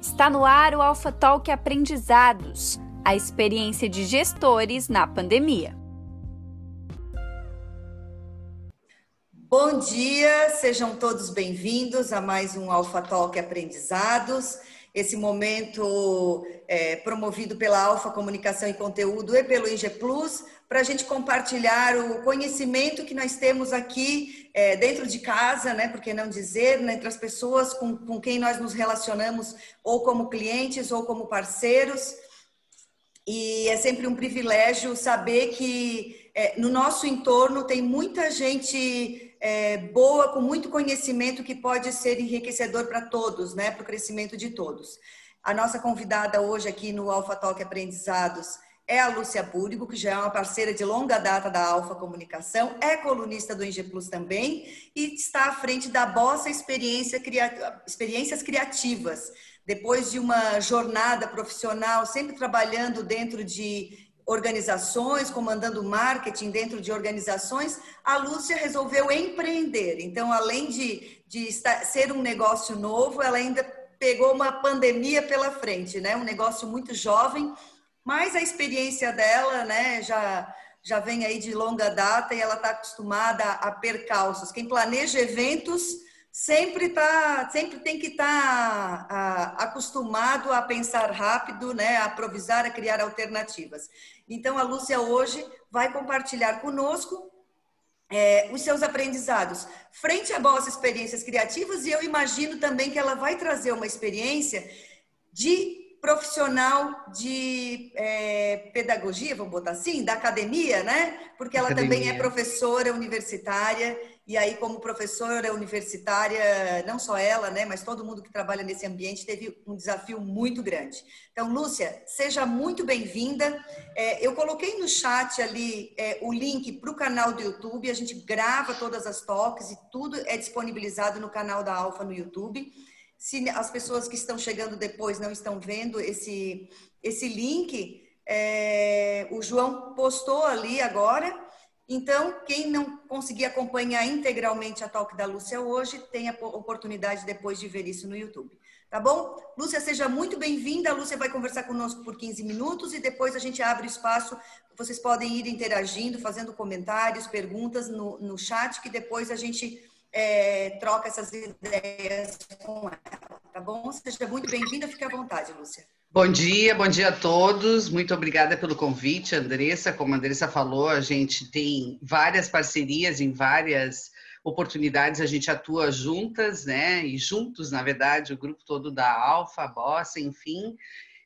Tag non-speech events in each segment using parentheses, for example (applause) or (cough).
Está no ar o Alpha Talk Aprendizados, a experiência de gestores na pandemia. Bom dia, sejam todos bem-vindos a mais um Alpha Talk Aprendizados. Esse momento é, promovido pela Alfa Comunicação e Conteúdo e pelo IG Plus, para a gente compartilhar o conhecimento que nós temos aqui é, dentro de casa, né? Por que não dizer, né, entre as pessoas com, com quem nós nos relacionamos, ou como clientes ou como parceiros. E é sempre um privilégio saber que é, no nosso entorno tem muita gente é, boa, com muito conhecimento que pode ser enriquecedor para todos, né? Para o crescimento de todos. A nossa convidada hoje aqui no Alpha Talk Aprendizados é a Lúcia Búrigo, que já é uma parceira de longa data da Alfa Comunicação, é colunista do Engie Plus também e está à frente da Bossa Experiência, Experiências Criativas. Depois de uma jornada profissional, sempre trabalhando dentro de organizações, comandando marketing dentro de organizações, a Lúcia resolveu empreender. Então, além de, de estar, ser um negócio novo, ela ainda pegou uma pandemia pela frente, né? Um negócio muito jovem, mas a experiência dela, né, já já vem aí de longa data e ela está acostumada a percalços. Quem planeja eventos sempre tá, sempre tem que estar tá, acostumado a pensar rápido, né, a improvisar, a criar alternativas. Então a Lúcia hoje vai compartilhar conosco é, os seus aprendizados frente a boas experiências criativas e eu imagino também que ela vai trazer uma experiência de profissional de é, pedagogia, vamos botar assim, da academia, né? Porque ela academia. também é professora universitária e aí como professora universitária, não só ela, né, mas todo mundo que trabalha nesse ambiente teve um desafio muito grande. Então, Lúcia, seja muito bem-vinda. É, eu coloquei no chat ali é, o link para o canal do YouTube. A gente grava todas as toques e tudo é disponibilizado no canal da Alfa no YouTube se as pessoas que estão chegando depois não estão vendo esse, esse link, é, o João postou ali agora. Então, quem não conseguir acompanhar integralmente a talk da Lúcia hoje, tem a oportunidade depois de ver isso no YouTube. Tá bom? Lúcia, seja muito bem-vinda. A Lúcia vai conversar conosco por 15 minutos e depois a gente abre espaço. Vocês podem ir interagindo, fazendo comentários, perguntas no, no chat, que depois a gente é, troca essas ideias com ela, tá bom? Seja muito bem-vinda, fique à vontade, Lúcia. Bom dia, bom dia a todos. Muito obrigada pelo convite, Andressa. Como a Andressa falou, a gente tem várias parcerias em várias oportunidades, a gente atua juntas, né? E juntos, na verdade, o grupo todo da Alfa, Bossa, enfim.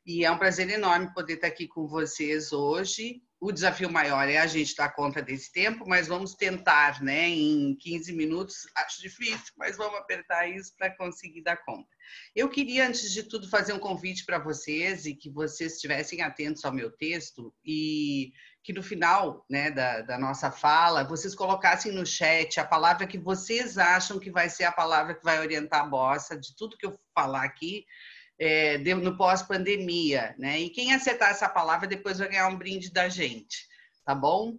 E é um prazer enorme poder estar aqui com vocês hoje o desafio maior é a gente dar conta desse tempo, mas vamos tentar, né? Em 15 minutos, acho difícil, mas vamos apertar isso para conseguir dar conta. Eu queria, antes de tudo, fazer um convite para vocês e que vocês estivessem atentos ao meu texto e que no final né, da, da nossa fala, vocês colocassem no chat a palavra que vocês acham que vai ser a palavra que vai orientar a bossa de tudo que eu falar aqui é, no pós-pandemia, né? E quem acertar essa palavra depois vai ganhar um brinde da gente, tá bom?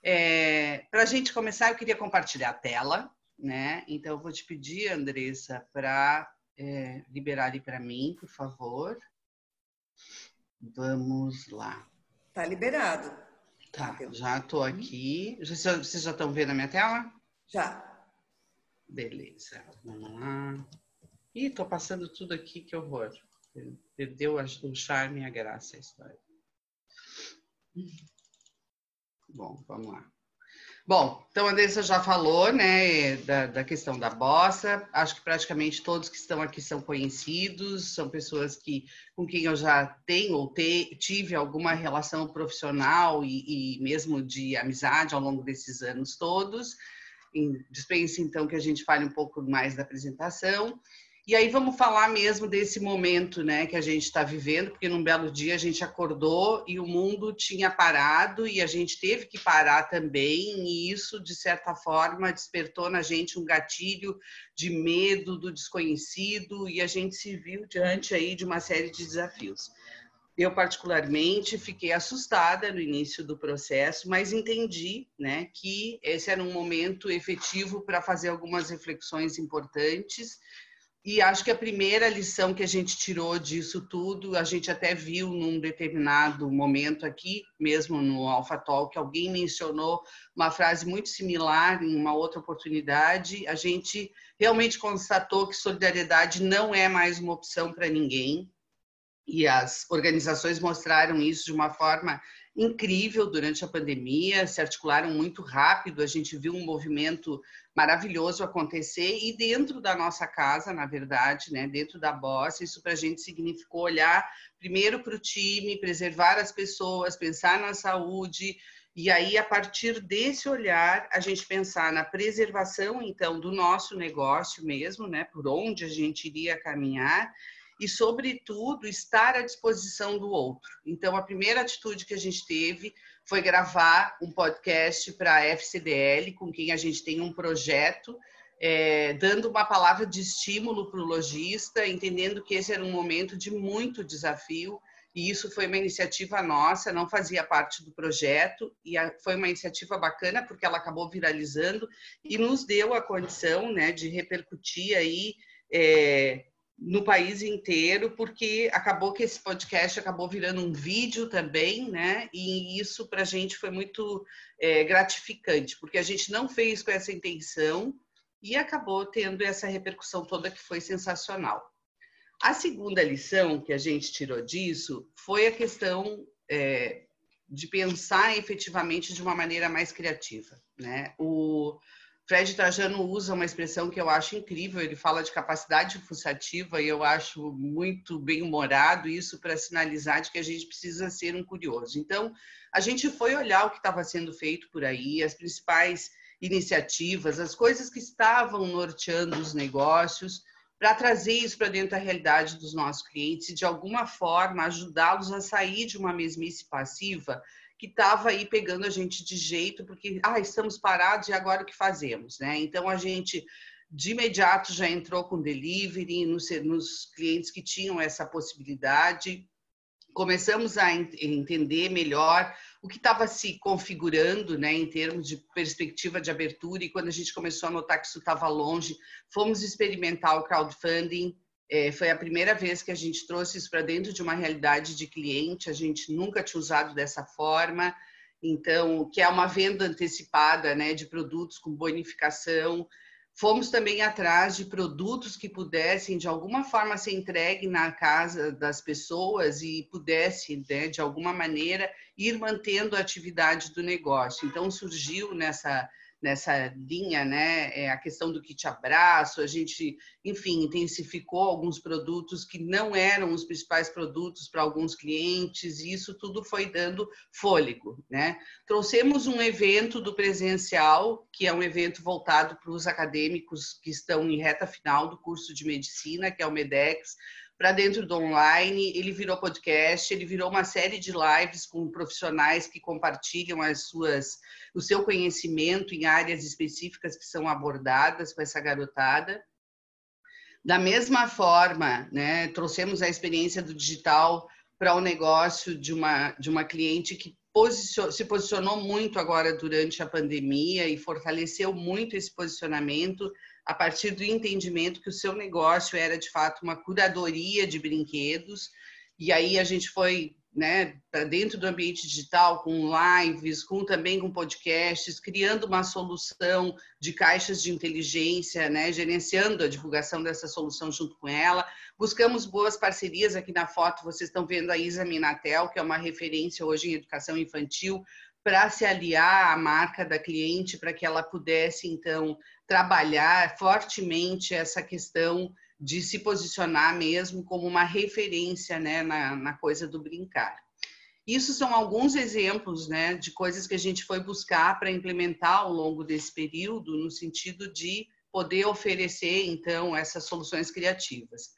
É, para a gente começar, eu queria compartilhar a tela, né? Então, eu vou te pedir, Andressa, para é, liberar ali para mim, por favor. Vamos lá. Tá liberado. Tá, já estou aqui. Vocês já estão vendo a minha tela? Já. Beleza, vamos lá. Ih, tô passando tudo aqui, que horror. Perdeu o charme e a graça a história. Bom, vamos lá. Bom, então a Andressa já falou, né, da, da, questão da bossa. Acho que praticamente todos que estão aqui são conhecidos, são pessoas que com quem eu já tenho ou te, tive alguma relação profissional e, e, mesmo de amizade ao longo desses anos todos. Dispense então que a gente fale um pouco mais da apresentação. E aí vamos falar mesmo desse momento, né, que a gente está vivendo, porque num belo dia a gente acordou e o mundo tinha parado e a gente teve que parar também, e isso de certa forma despertou na gente um gatilho de medo do desconhecido e a gente se viu diante aí de uma série de desafios. Eu particularmente fiquei assustada no início do processo, mas entendi, né, que esse era um momento efetivo para fazer algumas reflexões importantes e acho que a primeira lição que a gente tirou disso tudo, a gente até viu num determinado momento aqui, mesmo no Alpha Talk, alguém mencionou uma frase muito similar em uma outra oportunidade. A gente realmente constatou que solidariedade não é mais uma opção para ninguém. E as organizações mostraram isso de uma forma incrível durante a pandemia, se articularam muito rápido, a gente viu um movimento maravilhoso acontecer e dentro da nossa casa, na verdade, né, dentro da Boss, isso para a gente significou olhar primeiro para o time, preservar as pessoas, pensar na saúde. E aí a partir desse olhar a gente pensar na preservação então do nosso negócio mesmo, né, por onde a gente iria caminhar e, sobretudo, estar à disposição do outro. Então, a primeira atitude que a gente teve foi gravar um podcast para a FCDL, com quem a gente tem um projeto, é, dando uma palavra de estímulo para o lojista, entendendo que esse era um momento de muito desafio. E isso foi uma iniciativa nossa, não fazia parte do projeto, e foi uma iniciativa bacana, porque ela acabou viralizando e nos deu a condição né, de repercutir aí é, no país inteiro, porque acabou que esse podcast acabou virando um vídeo também, né? E isso para a gente foi muito é, gratificante, porque a gente não fez com essa intenção e acabou tendo essa repercussão toda que foi sensacional. A segunda lição que a gente tirou disso foi a questão é, de pensar efetivamente de uma maneira mais criativa, né? O Fred Trajano usa uma expressão que eu acho incrível, ele fala de capacidade fuçativa e eu acho muito bem humorado isso para sinalizar de que a gente precisa ser um curioso. Então, a gente foi olhar o que estava sendo feito por aí, as principais iniciativas, as coisas que estavam norteando os negócios, para trazer isso para dentro da realidade dos nossos clientes e, de alguma forma, ajudá-los a sair de uma mesmice passiva que estava aí pegando a gente de jeito, porque ah, estamos parados e agora o que fazemos, né? Então a gente de imediato já entrou com delivery nos, nos clientes que tinham essa possibilidade. Começamos a entender melhor o que estava se configurando, né, em termos de perspectiva de abertura. E quando a gente começou a notar que isso estava longe, fomos experimentar o crowdfunding é, foi a primeira vez que a gente trouxe isso para dentro de uma realidade de cliente, a gente nunca tinha usado dessa forma. Então, que é uma venda antecipada né, de produtos com bonificação. Fomos também atrás de produtos que pudessem, de alguma forma, ser entregue na casa das pessoas e pudesse, né, de alguma maneira, ir mantendo a atividade do negócio. Então, surgiu nessa nessa linha, né? É a questão do kit abraço, a gente, enfim, intensificou alguns produtos que não eram os principais produtos para alguns clientes, e isso tudo foi dando fôlego, né? Trouxemos um evento do presencial, que é um evento voltado para os acadêmicos que estão em reta final do curso de medicina, que é o MEDEX, para dentro do online, ele virou podcast, ele virou uma série de lives com profissionais que compartilham as suas, o seu conhecimento em áreas específicas que são abordadas com essa garotada. Da mesma forma, né, trouxemos a experiência do digital para o negócio de uma, de uma cliente que posicion, se posicionou muito agora durante a pandemia e fortaleceu muito esse posicionamento a partir do entendimento que o seu negócio era de fato uma curadoria de brinquedos. E aí a gente foi né, para dentro do ambiente digital, com lives, com também com podcasts, criando uma solução de caixas de inteligência, né, gerenciando a divulgação dessa solução junto com ela. Buscamos boas parcerias aqui na foto, vocês estão vendo a Isa Minatel, que é uma referência hoje em educação infantil, para se aliar à marca da cliente, para que ela pudesse, então, trabalhar fortemente essa questão de se posicionar mesmo como uma referência né, na, na coisa do brincar. Isso são alguns exemplos né, de coisas que a gente foi buscar para implementar ao longo desse período, no sentido de poder oferecer, então, essas soluções criativas.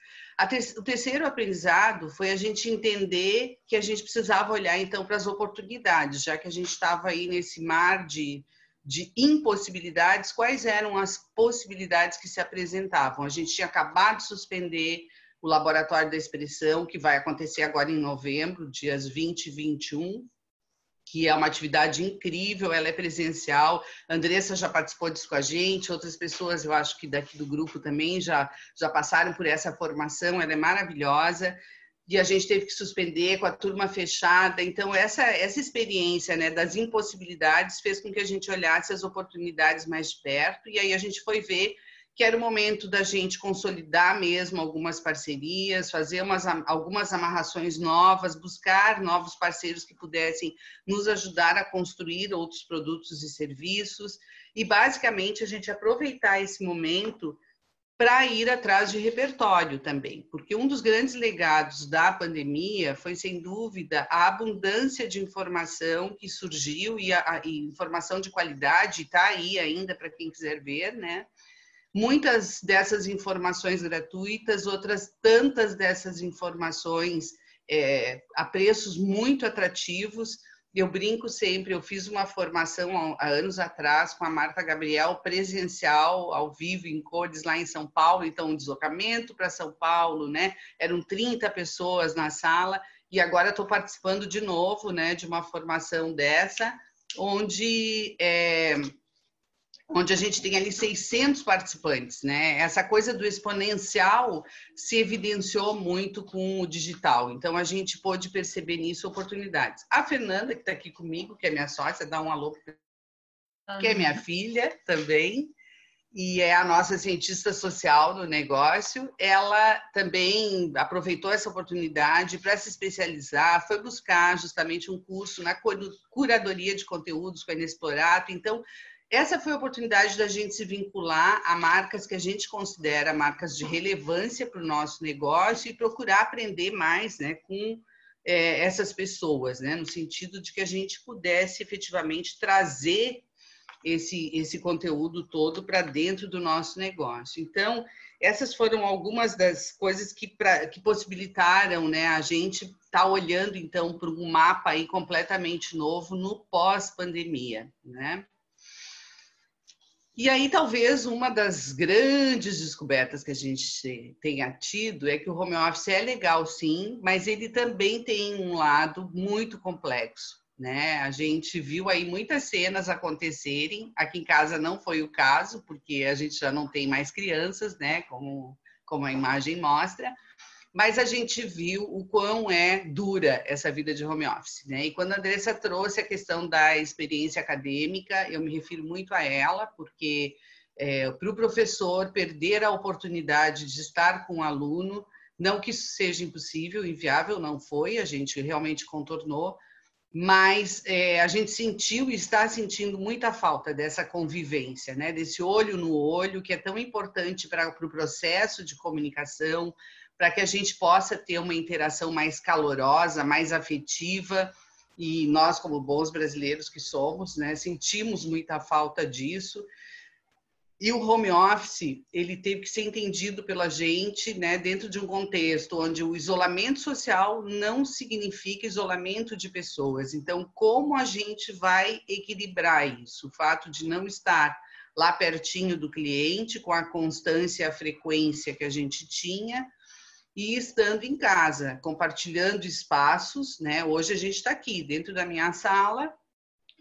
O terceiro aprendizado foi a gente entender que a gente precisava olhar, então, para as oportunidades, já que a gente estava aí nesse mar de, de impossibilidades, quais eram as possibilidades que se apresentavam? A gente tinha acabado de suspender o Laboratório da Expressão, que vai acontecer agora em novembro, dias 20 e 21, que é uma atividade incrível, ela é presencial. A Andressa já participou disso com a gente, outras pessoas, eu acho que daqui do grupo também já, já passaram por essa formação, ela é maravilhosa. E a gente teve que suspender com a turma fechada. Então, essa, essa experiência né, das impossibilidades fez com que a gente olhasse as oportunidades mais perto. E aí a gente foi ver que era o momento da gente consolidar mesmo algumas parcerias, fazer umas, algumas amarrações novas, buscar novos parceiros que pudessem nos ajudar a construir outros produtos e serviços, e basicamente a gente aproveitar esse momento para ir atrás de repertório também, porque um dos grandes legados da pandemia foi, sem dúvida, a abundância de informação que surgiu e, a, e informação de qualidade está aí ainda para quem quiser ver, né? Muitas dessas informações gratuitas, outras tantas dessas informações é, a preços muito atrativos. Eu brinco sempre, eu fiz uma formação há anos atrás com a Marta Gabriel, presencial, ao vivo, em cores, lá em São Paulo, então um deslocamento para São Paulo, né? Eram 30 pessoas na sala, e agora estou participando de novo, né, de uma formação dessa, onde é, onde a gente tem ali 600 participantes, né? Essa coisa do exponencial se evidenciou muito com o digital, então a gente pôde perceber nisso oportunidades. A Fernanda, que está aqui comigo, que é minha sócia, dá um alô, que é minha filha também, e é a nossa cientista social do negócio, ela também aproveitou essa oportunidade para se especializar, foi buscar justamente um curso na curadoria de conteúdos com a Inexplorato, então essa foi a oportunidade da gente se vincular a marcas que a gente considera marcas de relevância para o nosso negócio e procurar aprender mais né, com é, essas pessoas, né, no sentido de que a gente pudesse efetivamente trazer esse, esse conteúdo todo para dentro do nosso negócio. Então, essas foram algumas das coisas que, pra, que possibilitaram né, a gente estar tá olhando, então, para um mapa aí completamente novo no pós-pandemia. Né? E aí, talvez uma das grandes descobertas que a gente tenha tido é que o home office é legal, sim, mas ele também tem um lado muito complexo. Né? A gente viu aí muitas cenas acontecerem. Aqui em casa não foi o caso, porque a gente já não tem mais crianças, né? Como, como a imagem mostra mas a gente viu o quão é dura essa vida de home office, né? E quando a Andressa trouxe a questão da experiência acadêmica, eu me refiro muito a ela, porque é, para o professor perder a oportunidade de estar com o aluno, não que isso seja impossível, inviável, não foi, a gente realmente contornou, mas é, a gente sentiu e está sentindo muita falta dessa convivência, né? desse olho no olho, que é tão importante para o pro processo de comunicação, para que a gente possa ter uma interação mais calorosa, mais afetiva. E nós, como bons brasileiros que somos, né, sentimos muita falta disso. E o home office, ele teve que ser entendido pela gente, né, dentro de um contexto onde o isolamento social não significa isolamento de pessoas. Então, como a gente vai equilibrar isso? O fato de não estar lá pertinho do cliente, com a constância e a frequência que a gente tinha, e estando em casa, compartilhando espaços, né? Hoje a gente está aqui dentro da minha sala,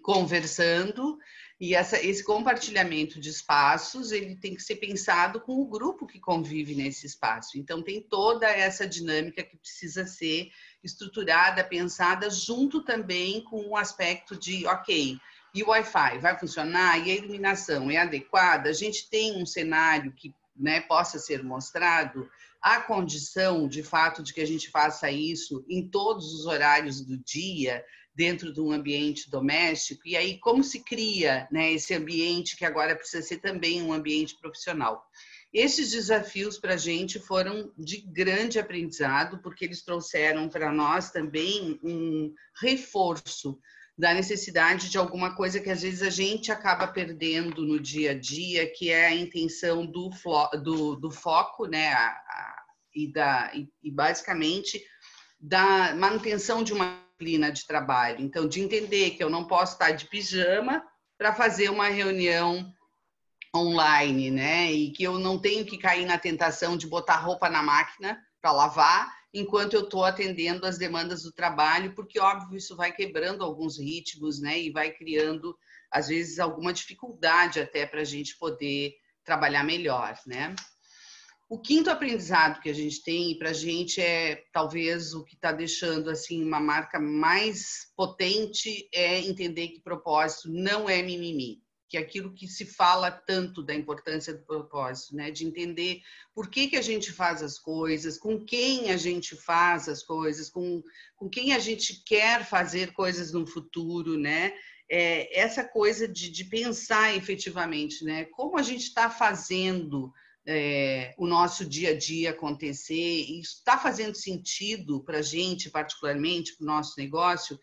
conversando, e essa, esse compartilhamento de espaços ele tem que ser pensado com o grupo que convive nesse espaço. Então tem toda essa dinâmica que precisa ser estruturada, pensada, junto também com o aspecto de, ok, e o Wi-Fi vai funcionar? E a iluminação é adequada? A gente tem um cenário que né, possa ser mostrado? A condição, de fato, de que a gente faça isso em todos os horários do dia, dentro de um ambiente doméstico, e aí como se cria né, esse ambiente que agora precisa ser também um ambiente profissional. Esses desafios para a gente foram de grande aprendizado, porque eles trouxeram para nós também um reforço da necessidade de alguma coisa que às vezes a gente acaba perdendo no dia a dia, que é a intenção do, do, do foco, né? A, a, e, da, e, e basicamente da manutenção de uma disciplina de trabalho. Então, de entender que eu não posso estar de pijama para fazer uma reunião online, né? E que eu não tenho que cair na tentação de botar roupa na máquina para lavar enquanto eu estou atendendo as demandas do trabalho, porque, óbvio, isso vai quebrando alguns ritmos, né? E vai criando, às vezes, alguma dificuldade até para a gente poder trabalhar melhor, né? O quinto aprendizado que a gente tem para a gente é talvez o que está deixando assim uma marca mais potente é entender que propósito não é mimimi, que é aquilo que se fala tanto da importância do propósito, né? De entender por que, que a gente faz as coisas, com quem a gente faz as coisas, com, com quem a gente quer fazer coisas no futuro, né? É, essa coisa de, de pensar efetivamente, né? Como a gente está fazendo é, o nosso dia a dia acontecer e está fazendo sentido para a gente, particularmente para o nosso negócio,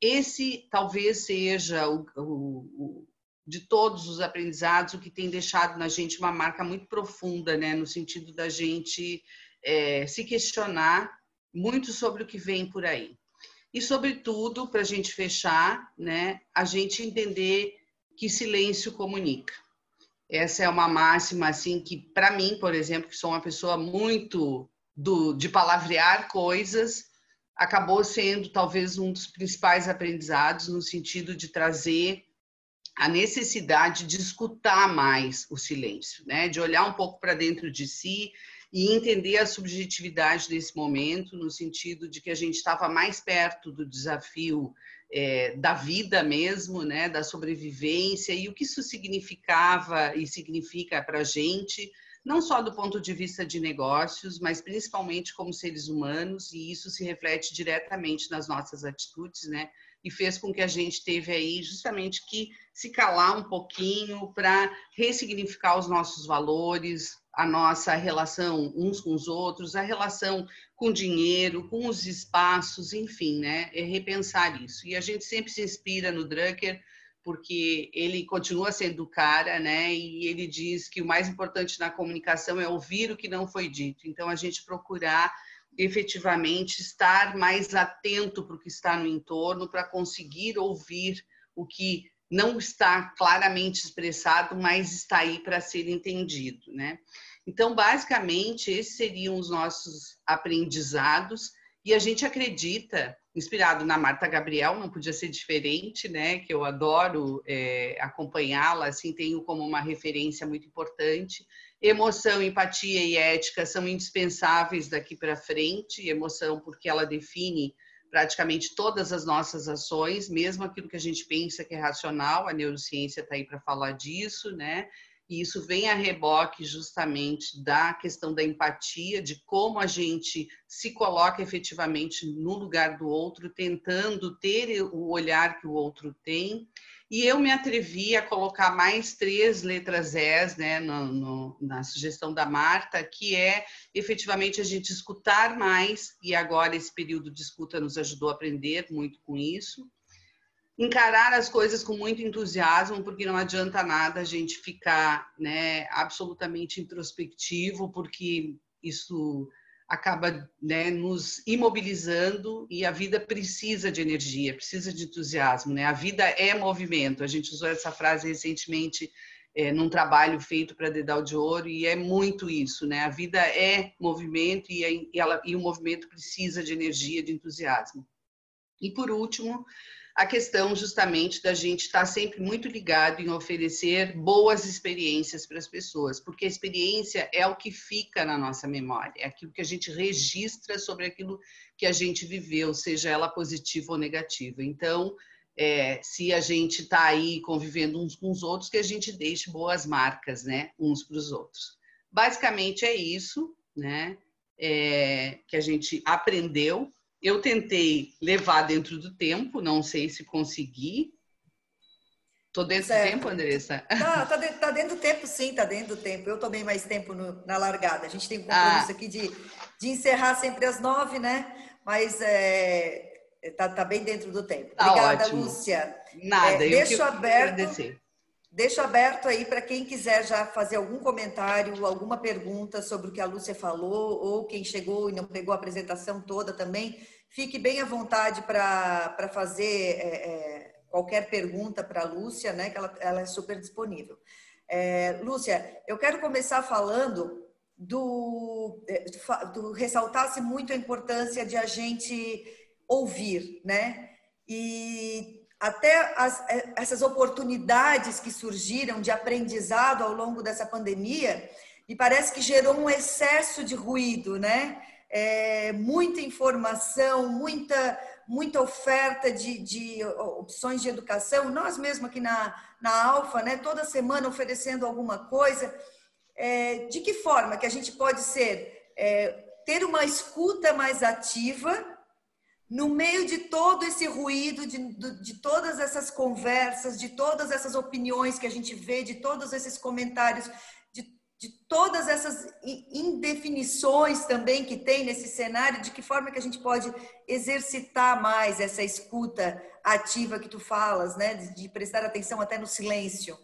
esse talvez seja o, o, o, de todos os aprendizados o que tem deixado na gente uma marca muito profunda, né, no sentido da gente é, se questionar muito sobre o que vem por aí. E, sobretudo, para a gente fechar, né, a gente entender que silêncio comunica. Essa é uma máxima assim que para mim, por exemplo, que sou uma pessoa muito do, de palavrear coisas, acabou sendo talvez um dos principais aprendizados no sentido de trazer a necessidade de escutar mais o silêncio, né? De olhar um pouco para dentro de si e entender a subjetividade desse momento, no sentido de que a gente estava mais perto do desafio é, da vida mesmo, né, da sobrevivência e o que isso significava e significa para a gente, não só do ponto de vista de negócios, mas principalmente como seres humanos, e isso se reflete diretamente nas nossas atitudes, né? E fez com que a gente teve aí justamente que se calar um pouquinho para ressignificar os nossos valores, a nossa relação uns com os outros, a relação com o dinheiro, com os espaços, enfim, né? É repensar isso. E a gente sempre se inspira no Drucker, porque ele continua sendo o cara, né? E ele diz que o mais importante na comunicação é ouvir o que não foi dito. Então, a gente procurar efetivamente estar mais atento para o que está no entorno, para conseguir ouvir o que não está claramente expressado, mas está aí para ser entendido, né? Então, basicamente, esses seriam os nossos aprendizados e a gente acredita, inspirado na Marta Gabriel, não podia ser diferente, né? Que eu adoro é, acompanhá-la, assim, tenho como uma referência muito importante. Emoção, empatia e ética são indispensáveis daqui para frente. Emoção, porque ela define praticamente todas as nossas ações, mesmo aquilo que a gente pensa que é racional, a neurociência está aí para falar disso, né? E isso vem a reboque justamente da questão da empatia, de como a gente se coloca efetivamente no lugar do outro, tentando ter o olhar que o outro tem. E eu me atrevi a colocar mais três letras S né, no, no, na sugestão da Marta, que é efetivamente a gente escutar mais, e agora esse período de escuta nos ajudou a aprender muito com isso. Encarar as coisas com muito entusiasmo, porque não adianta nada a gente ficar né, absolutamente introspectivo, porque isso acaba né, nos imobilizando e a vida precisa de energia, precisa de entusiasmo. Né? A vida é movimento. A gente usou essa frase recentemente é, num trabalho feito para Dedal de Ouro e é muito isso. Né? A vida é movimento e, é, e, ela, e o movimento precisa de energia, de entusiasmo. E por último, a questão justamente da gente estar tá sempre muito ligado em oferecer boas experiências para as pessoas, porque a experiência é o que fica na nossa memória, é aquilo que a gente registra sobre aquilo que a gente viveu, seja ela positiva ou negativa. Então, é, se a gente está aí convivendo uns com os outros, que a gente deixe boas marcas, né, uns para os outros. Basicamente é isso, né, é, que a gente aprendeu eu tentei levar dentro do tempo, não sei se consegui. Tô dentro certo. do tempo, Andressa? Tá, tá, dentro, tá dentro do tempo, sim, tá dentro do tempo. Eu tomei mais tempo no, na largada. A gente tem um compromisso ah. aqui de, de encerrar sempre às nove, né? Mas é, tá, tá bem dentro do tempo. Tá Obrigada, ótimo. Lúcia. Nada, é, deixo aberto. Agradecer. Deixo aberto aí para quem quiser já fazer algum comentário, alguma pergunta sobre o que a Lúcia falou, ou quem chegou e não pegou a apresentação toda também, fique bem à vontade para fazer é, é, qualquer pergunta para a Lúcia, né, que ela, ela é super disponível. É, Lúcia, eu quero começar falando do. É, tu ressaltasse muito a importância de a gente ouvir, né? E até as, é, essas oportunidades que surgiram de aprendizado ao longo dessa pandemia, me parece que gerou um excesso de ruído, né? É, muita informação, muita, muita oferta de, de opções de educação. Nós mesmo aqui na, na Alfa, né, toda semana oferecendo alguma coisa. É, de que forma que a gente pode ser, é, ter uma escuta mais ativa no meio de todo esse ruído, de, de, todas essas conversas, de todas essas opiniões que a gente vê, de todos esses comentários, de, todas essas indefinições também que tem nesse cenário, de que forma que a gente pode exercitar mais essa escuta ativa que tu falas, né? de, de prestar atenção até no silêncio.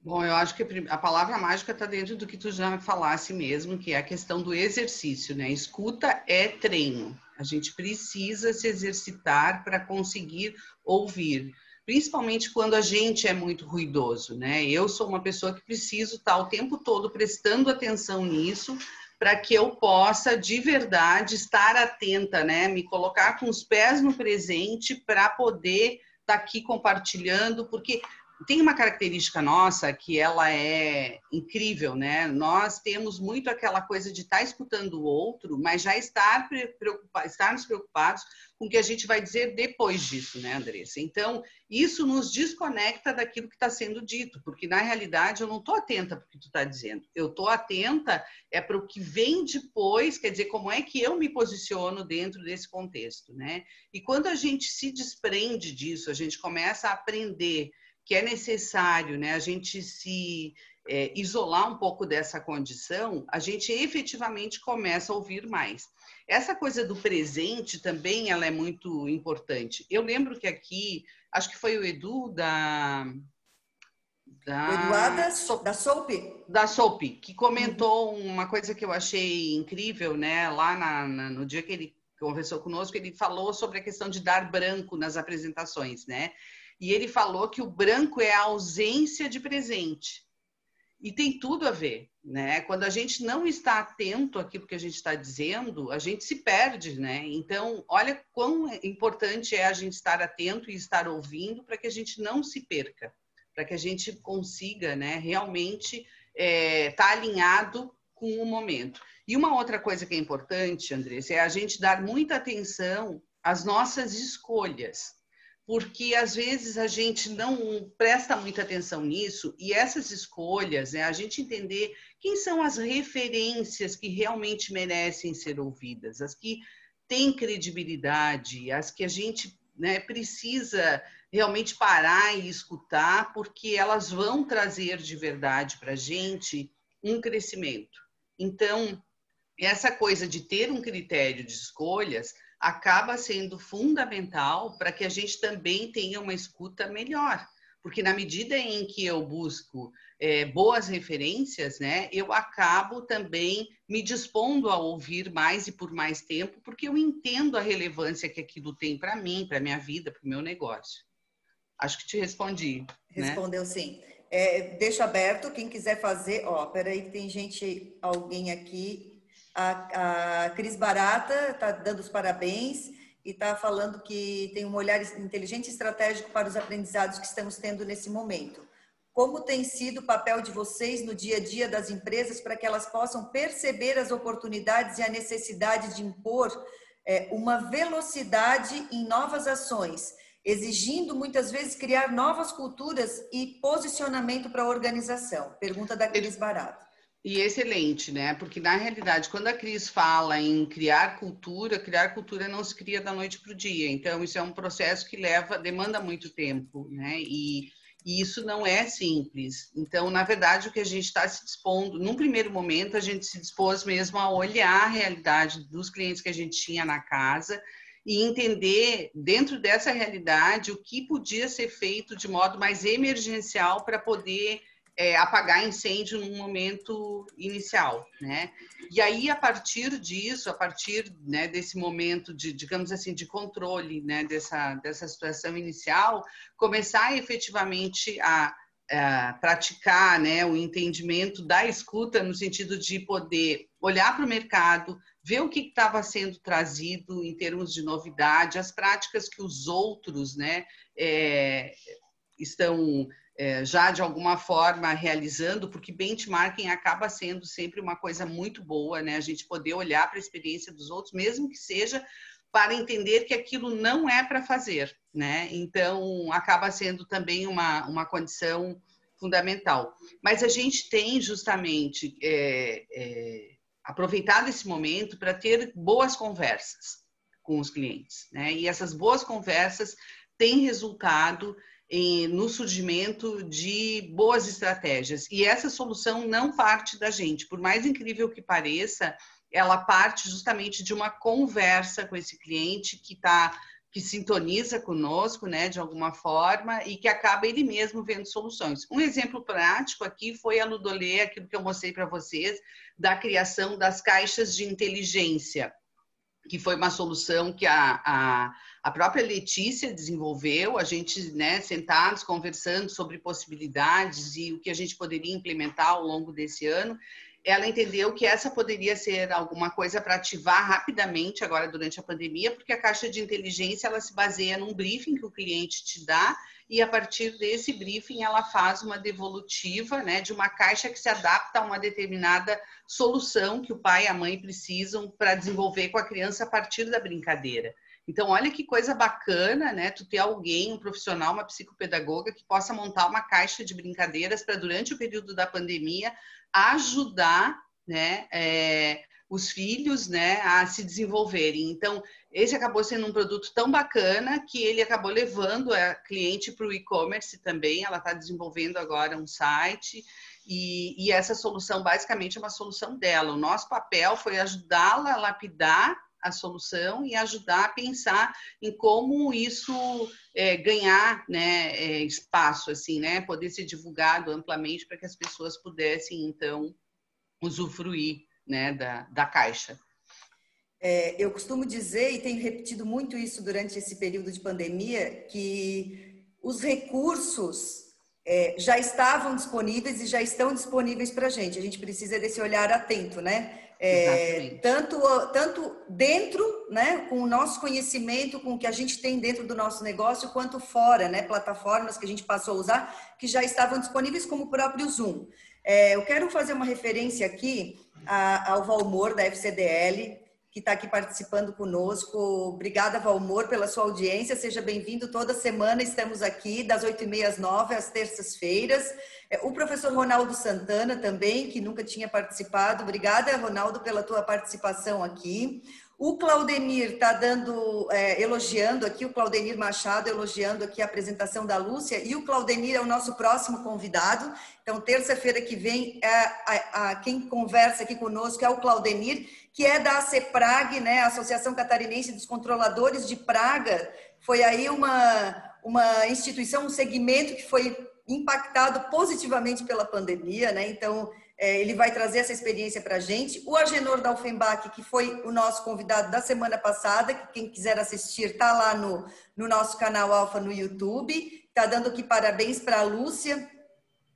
Bom, eu acho que a palavra mágica está dentro do que tu já falasse mesmo, que é a questão do exercício, né? Escuta é treino. A gente precisa se exercitar para conseguir ouvir, principalmente quando a gente é muito ruidoso, né? Eu sou uma pessoa que preciso estar o tempo todo prestando atenção nisso para que eu possa de verdade estar atenta, né? Me colocar com os pés no presente para poder estar tá aqui compartilhando, porque tem uma característica nossa que ela é incrível, né? Nós temos muito aquela coisa de estar tá escutando o outro, mas já estar preocupado, estarmos preocupados com o que a gente vai dizer depois disso, né, Andressa? Então, isso nos desconecta daquilo que está sendo dito, porque na realidade eu não estou atenta para o que tu está dizendo. Eu estou atenta é para o que vem depois, quer dizer, como é que eu me posiciono dentro desse contexto, né? E quando a gente se desprende disso, a gente começa a aprender que é necessário né, a gente se é, isolar um pouco dessa condição, a gente efetivamente começa a ouvir mais. Essa coisa do presente também ela é muito importante. Eu lembro que aqui, acho que foi o Edu da. Da, Eduarda da Soap? Da Soap, que comentou uhum. uma coisa que eu achei incrível, né? Lá na, na, no dia que ele conversou conosco, ele falou sobre a questão de dar branco nas apresentações, né? E ele falou que o branco é a ausência de presente. E tem tudo a ver, né? Quando a gente não está atento àquilo que a gente está dizendo, a gente se perde, né? Então, olha quão importante é a gente estar atento e estar ouvindo para que a gente não se perca, para que a gente consiga, né, realmente estar é, tá alinhado com o momento. E uma outra coisa que é importante, Andressa, é a gente dar muita atenção às nossas escolhas porque às vezes a gente não presta muita atenção nisso e essas escolhas, né, a gente entender quem são as referências que realmente merecem ser ouvidas, as que têm credibilidade, as que a gente né, precisa realmente parar e escutar, porque elas vão trazer de verdade para a gente um crescimento. Então, essa coisa de ter um critério de escolhas acaba sendo fundamental para que a gente também tenha uma escuta melhor. Porque na medida em que eu busco é, boas referências, né, eu acabo também me dispondo a ouvir mais e por mais tempo, porque eu entendo a relevância que aquilo tem para mim, para minha vida, para o meu negócio. Acho que te respondi. Né? Respondeu né? sim. É, deixa aberto, quem quiser fazer. Ó, peraí, que tem gente, alguém aqui a, a Cris Barata está dando os parabéns e está falando que tem um olhar inteligente e estratégico para os aprendizados que estamos tendo nesse momento. Como tem sido o papel de vocês no dia a dia das empresas para que elas possam perceber as oportunidades e a necessidade de impor é, uma velocidade em novas ações, exigindo muitas vezes criar novas culturas e posicionamento para a organização? Pergunta da Cris Barata. E excelente, né? Porque na realidade, quando a Cris fala em criar cultura, criar cultura não se cria da noite para o dia. Então, isso é um processo que leva, demanda muito tempo, né? E, e isso não é simples. Então, na verdade, o que a gente está se dispondo, num primeiro momento, a gente se dispôs mesmo a olhar a realidade dos clientes que a gente tinha na casa e entender, dentro dessa realidade, o que podia ser feito de modo mais emergencial para poder é, apagar incêndio num momento inicial, né? E aí, a partir disso, a partir né, desse momento de, digamos assim, de controle né, dessa, dessa situação inicial, começar efetivamente a praticar né, o entendimento da escuta no sentido de poder olhar para o mercado, ver o que estava sendo trazido em termos de novidade, as práticas que os outros né, é, estão é, já de alguma forma realizando, porque benchmarking acaba sendo sempre uma coisa muito boa, né? A gente poder olhar para a experiência dos outros, mesmo que seja para entender que aquilo não é para fazer, né? Então, acaba sendo também uma, uma condição fundamental. Mas a gente tem justamente é, é, aproveitado esse momento para ter boas conversas com os clientes, né? E essas boas conversas têm resultado em, no surgimento de boas estratégias. E essa solução não parte da gente, por mais incrível que pareça, ela parte justamente de uma conversa com esse cliente que está que sintoniza conosco, né, de alguma forma, e que acaba ele mesmo vendo soluções. Um exemplo prático aqui foi a Ludolê, aquilo que eu mostrei para vocês, da criação das caixas de inteligência, que foi uma solução que a, a, a própria Letícia desenvolveu, a gente, né, sentados, conversando sobre possibilidades e o que a gente poderia implementar ao longo desse ano, ela entendeu que essa poderia ser alguma coisa para ativar rapidamente agora durante a pandemia, porque a caixa de inteligência ela se baseia num briefing que o cliente te dá e a partir desse briefing ela faz uma devolutiva, né, de uma caixa que se adapta a uma determinada solução que o pai e a mãe precisam para desenvolver com a criança a partir da brincadeira. Então, olha que coisa bacana, né? Tu ter alguém, um profissional, uma psicopedagoga que possa montar uma caixa de brincadeiras para, durante o período da pandemia, ajudar, né? É, os filhos, né, a se desenvolverem. Então, esse acabou sendo um produto tão bacana que ele acabou levando a cliente para o e-commerce também. Ela está desenvolvendo agora um site e, e, essa solução basicamente é uma solução dela. O nosso papel foi ajudá-la a lapidar a solução e ajudar a pensar em como isso é, ganhar né, é, espaço, assim, né, poder ser divulgado amplamente para que as pessoas pudessem, então, usufruir né, da, da caixa. É, eu costumo dizer, e tenho repetido muito isso durante esse período de pandemia, que os recursos é, já estavam disponíveis e já estão disponíveis para a gente. A gente precisa desse olhar atento, né? É, tanto, tanto dentro, né, com o nosso conhecimento, com o que a gente tem dentro do nosso negócio, quanto fora, né, plataformas que a gente passou a usar, que já estavam disponíveis, como o próprio Zoom. É, eu quero fazer uma referência aqui a, ao Valmor, da FCDL, que está aqui participando conosco. Obrigada, Valmor, pela sua audiência. Seja bem-vindo. Toda semana estamos aqui, das 8h30 às 9 às terças-feiras. É, o professor Ronaldo Santana também, que nunca tinha participado. Obrigada, Ronaldo, pela tua participação aqui. O Claudemir está dando, é, elogiando aqui, o Claudemir Machado elogiando aqui a apresentação da Lúcia, e o Claudemir é o nosso próximo convidado. Então, terça-feira que vem, é, a, a, quem conversa aqui conosco é o Claudemir, que é da CEPRAG, né, Associação Catarinense dos Controladores de Praga. Foi aí uma, uma instituição, um segmento que foi impactado positivamente pela pandemia, né? Então, ele vai trazer essa experiência para a gente. O Agenor da Offenbach, que foi o nosso convidado da semana passada, que quem quiser assistir está lá no, no nosso canal Alfa no YouTube. Está dando aqui parabéns para a Lúcia,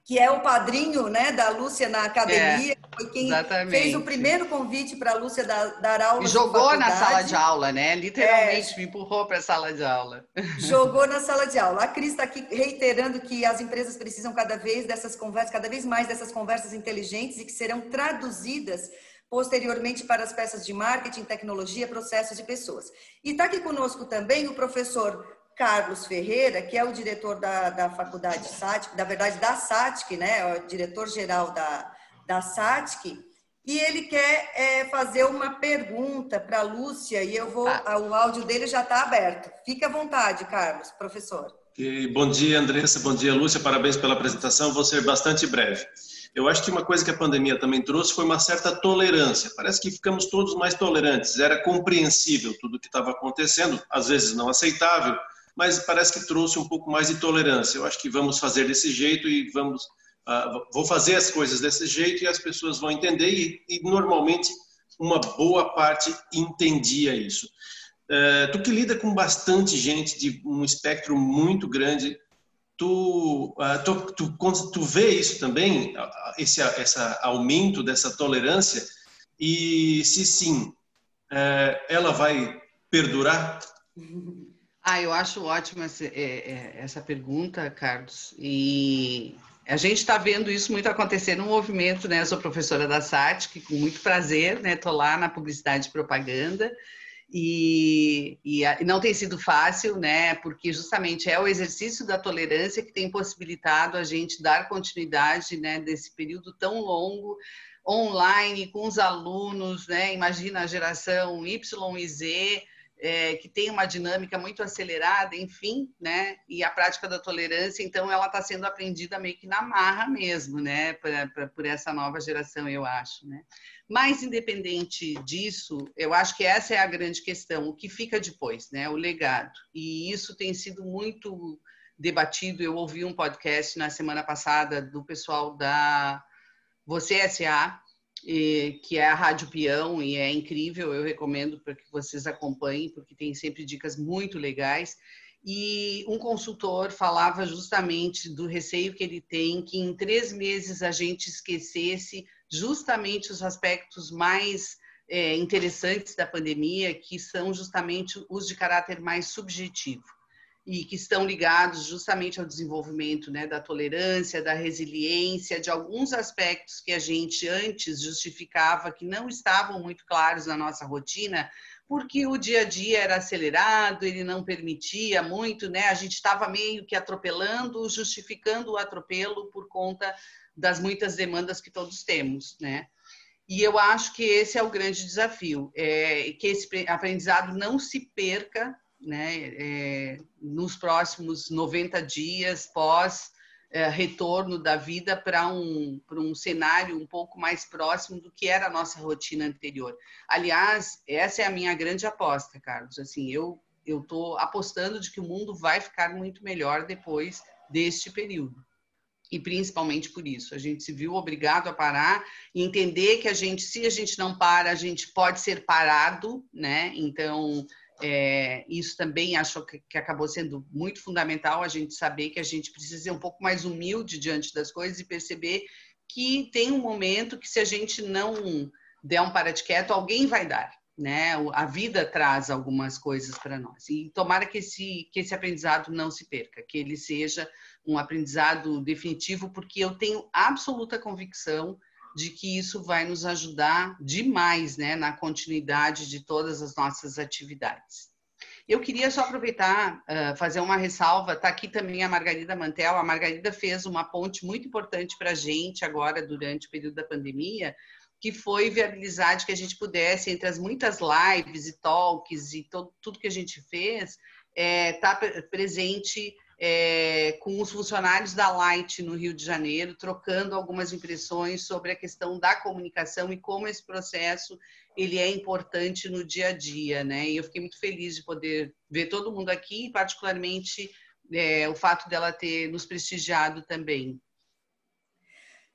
que é o padrinho né, da Lúcia na academia, é, foi quem exatamente. fez o primeiro convite para a Lúcia dar, dar aula. E jogou na sala de aula, né? Literalmente é, me empurrou para a sala de aula. Jogou na sala de aula. A Cris está aqui reiterando que as empresas precisam cada vez dessas conversas, cada vez mais dessas conversas inteligentes e que serão traduzidas posteriormente para as peças de marketing, tecnologia, processos e pessoas. E está aqui conosco também o professor Carlos Ferreira, que é o diretor da, da faculdade SATIC, na verdade da SATIC, né, é o diretor-geral da, da SATIC, e ele quer é, fazer uma pergunta para a Lúcia, e eu vou, ah. o áudio dele já está aberto. Fique à vontade, Carlos, professor. E bom dia, Andressa, bom dia, Lúcia, parabéns pela apresentação, vou ser bastante breve. Eu acho que uma coisa que a pandemia também trouxe foi uma certa tolerância. Parece que ficamos todos mais tolerantes. Era compreensível tudo o que estava acontecendo, às vezes não aceitável, mas parece que trouxe um pouco mais de tolerância. Eu acho que vamos fazer desse jeito e vamos, uh, vou fazer as coisas desse jeito e as pessoas vão entender e, e normalmente uma boa parte entendia isso. Uh, tu que lida com bastante gente de um espectro muito grande, Tu, uh, tu, tu, tu, vê isso também, esse essa aumento dessa tolerância? E se sim, uh, ela vai perdurar? (laughs) Ah, eu acho ótima essa, é, é, essa pergunta, Carlos. E a gente está vendo isso muito acontecer no movimento, né? Eu sou professora da SAT, com muito prazer, né? Estou lá na publicidade e propaganda. E, e, e, não tem sido fácil, né? Porque justamente é o exercício da tolerância que tem possibilitado a gente dar continuidade, né? Desse período tão longo online com os alunos, né? Imagina a geração Y e Z é, que tem uma dinâmica muito acelerada, enfim, né? E a prática da tolerância, então, ela está sendo aprendida meio que na marra mesmo, né? Pra, pra, por essa nova geração, eu acho, né? Mas, independente disso, eu acho que essa é a grande questão, o que fica depois, né? O legado. E isso tem sido muito debatido. Eu ouvi um podcast na semana passada do pessoal da Você S.A., e, que é a Rádio Peão, e é incrível, eu recomendo para que vocês acompanhem, porque tem sempre dicas muito legais. E um consultor falava justamente do receio que ele tem que em três meses a gente esquecesse justamente os aspectos mais é, interessantes da pandemia, que são justamente os de caráter mais subjetivo e que estão ligados justamente ao desenvolvimento né, da tolerância, da resiliência, de alguns aspectos que a gente antes justificava que não estavam muito claros na nossa rotina, porque o dia a dia era acelerado, ele não permitia muito, né? A gente estava meio que atropelando, justificando o atropelo por conta das muitas demandas que todos temos, né? E eu acho que esse é o grande desafio, é que esse aprendizado não se perca né, é, nos próximos 90 dias pós é, retorno da vida para um, um cenário um pouco mais próximo do que era a nossa rotina anterior. Aliás, essa é a minha grande aposta, Carlos. Assim, eu eu estou apostando de que o mundo vai ficar muito melhor depois deste período. E principalmente por isso, a gente se viu obrigado a parar e entender que a gente, se a gente não para, a gente pode ser parado, né? Então, é, isso também acho que, que, acabou sendo muito fundamental a gente saber que a gente precisa ser um pouco mais humilde diante das coisas e perceber que tem um momento que se a gente não der um para de quieto, alguém vai dar, né? A vida traz algumas coisas para nós. E tomara que esse, que esse aprendizado não se perca, que ele seja um aprendizado definitivo, porque eu tenho absoluta convicção de que isso vai nos ajudar demais né, na continuidade de todas as nossas atividades. Eu queria só aproveitar, uh, fazer uma ressalva, está aqui também a Margarida Mantel, a Margarida fez uma ponte muito importante para a gente agora, durante o período da pandemia, que foi viabilizar de que a gente pudesse, entre as muitas lives e talks e todo, tudo que a gente fez, estar é, tá presente é, com os funcionários da Light no Rio de Janeiro, trocando algumas impressões sobre a questão da comunicação e como esse processo ele é importante no dia a dia, né? E eu fiquei muito feliz de poder ver todo mundo aqui, particularmente é, o fato dela ter nos prestigiado também.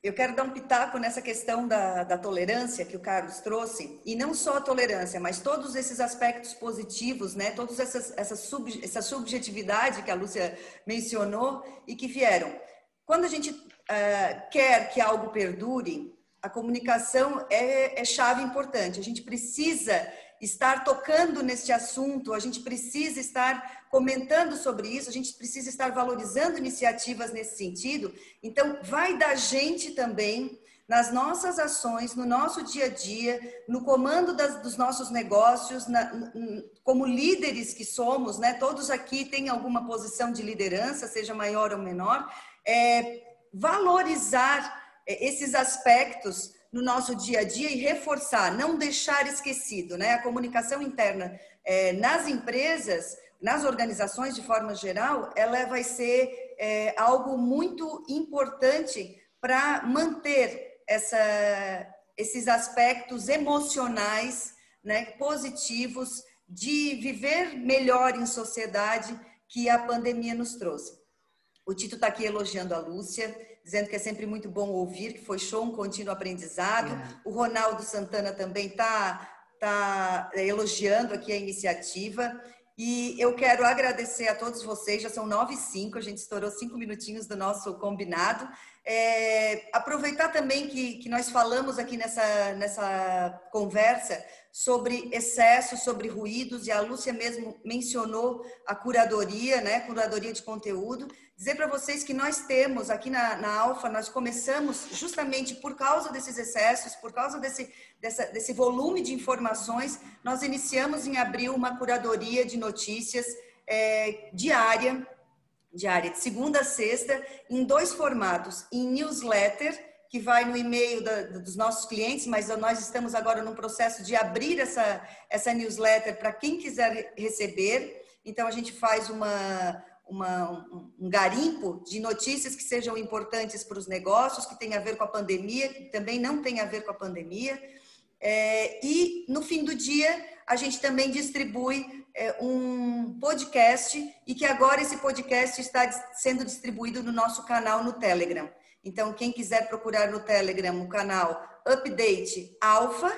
Eu quero dar um pitaco nessa questão da, da, tolerância que o Carlos trouxe, e não só a tolerância, mas todos esses aspectos positivos, né? Todas essas, essa, sub, essa subjetividade que a Lúcia mencionou e que vieram. Quando a gente uh, quer que algo perdure, a comunicação é, é chave importante. A gente precisa estar tocando neste assunto, a gente precisa estar comentando sobre isso, a gente precisa estar valorizando iniciativas nesse sentido. Então, vai da gente também nas nossas ações, no nosso dia a dia, no comando das, dos nossos negócios, na, como líderes que somos, né? Todos aqui têm alguma posição de liderança, seja maior ou menor, é, valorizar é, esses aspectos no nosso dia a dia e reforçar, não deixar esquecido, né? A comunicação interna é, nas empresas, nas organizações de forma geral, ela vai ser é, algo muito importante para manter essa, esses aspectos emocionais, né, positivos de viver melhor em sociedade que a pandemia nos trouxe. O Tito está aqui elogiando a Lúcia dizendo que é sempre muito bom ouvir, que foi show, um contínuo aprendizado. É. O Ronaldo Santana também está tá elogiando aqui a iniciativa. E eu quero agradecer a todos vocês, já são nove e cinco, a gente estourou cinco minutinhos do nosso combinado. É, aproveitar também que, que nós falamos aqui nessa, nessa conversa sobre excesso, sobre ruídos, e a Lúcia mesmo mencionou a curadoria, né, curadoria de conteúdo. Dizer para vocês que nós temos aqui na, na Alfa, nós começamos justamente por causa desses excessos, por causa desse, dessa, desse volume de informações, nós iniciamos em abril uma curadoria de notícias é, diária, diária, de segunda a sexta, em dois formatos, em newsletter, que vai no e-mail da, dos nossos clientes, mas nós estamos agora num processo de abrir essa, essa newsletter para quem quiser receber. Então, a gente faz uma, uma, um, garimpo de notícias que sejam importantes para os negócios, que tem a ver com a pandemia, que também não tem a ver com a pandemia. É, e no fim do dia, a gente também distribui um podcast e que agora esse podcast está sendo distribuído no nosso canal no Telegram. Então, quem quiser procurar no Telegram o canal Update Alpha,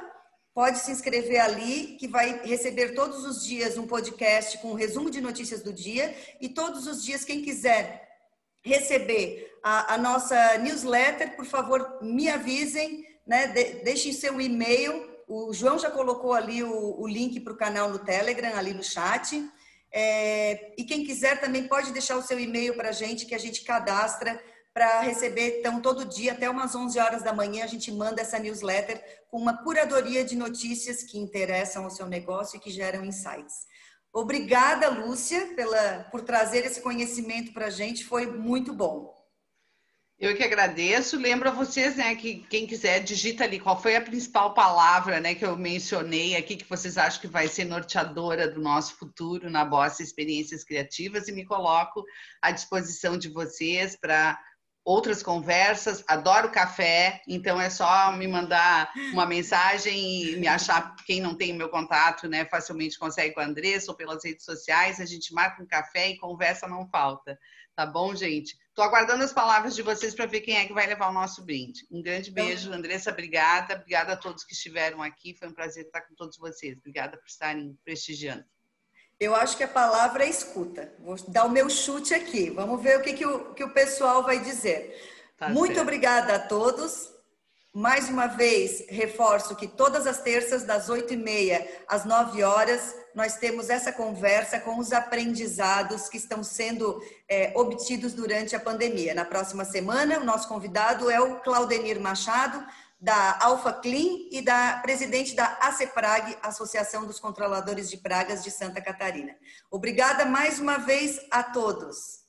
pode se inscrever ali, que vai receber todos os dias um podcast com um resumo de notícias do dia. E todos os dias, quem quiser receber a, a nossa newsletter, por favor, me avisem, né? De, deixem seu e-mail o João já colocou ali o, o link para o canal no Telegram, ali no chat. É, e quem quiser também pode deixar o seu e-mail para a gente, que a gente cadastra para receber. Então, todo dia, até umas 11 horas da manhã, a gente manda essa newsletter com uma curadoria de notícias que interessam ao seu negócio e que geram insights. Obrigada, Lúcia, pela, por trazer esse conhecimento para a gente, foi muito bom. Eu que agradeço. Lembro a vocês, né, que quem quiser digita ali qual foi a principal palavra, né, que eu mencionei aqui que vocês acham que vai ser norteadora do nosso futuro na Bossa Experiências Criativas e me coloco à disposição de vocês para outras conversas. Adoro café, então é só me mandar uma mensagem e me achar. Quem não tem meu contato, né, facilmente consegue com a Andressa ou pelas redes sociais. A gente marca um café e conversa não falta. Tá bom, gente? Estou aguardando as palavras de vocês para ver quem é que vai levar o nosso brinde. Um grande então, beijo, Andressa, obrigada. Obrigada a todos que estiveram aqui. Foi um prazer estar com todos vocês. Obrigada por estarem prestigiando. Eu acho que a palavra é escuta. Vou dar o meu chute aqui. Vamos ver o que, que, o, que o pessoal vai dizer. Tá Muito certo. obrigada a todos. Mais uma vez, reforço que todas as terças, das 8h30 às 9 horas, nós temos essa conversa com os aprendizados que estão sendo é, obtidos durante a pandemia. Na próxima semana, o nosso convidado é o Claudenir Machado, da Alfa Clean e da presidente da ACEPRAG, Associação dos Controladores de Pragas de Santa Catarina. Obrigada mais uma vez a todos.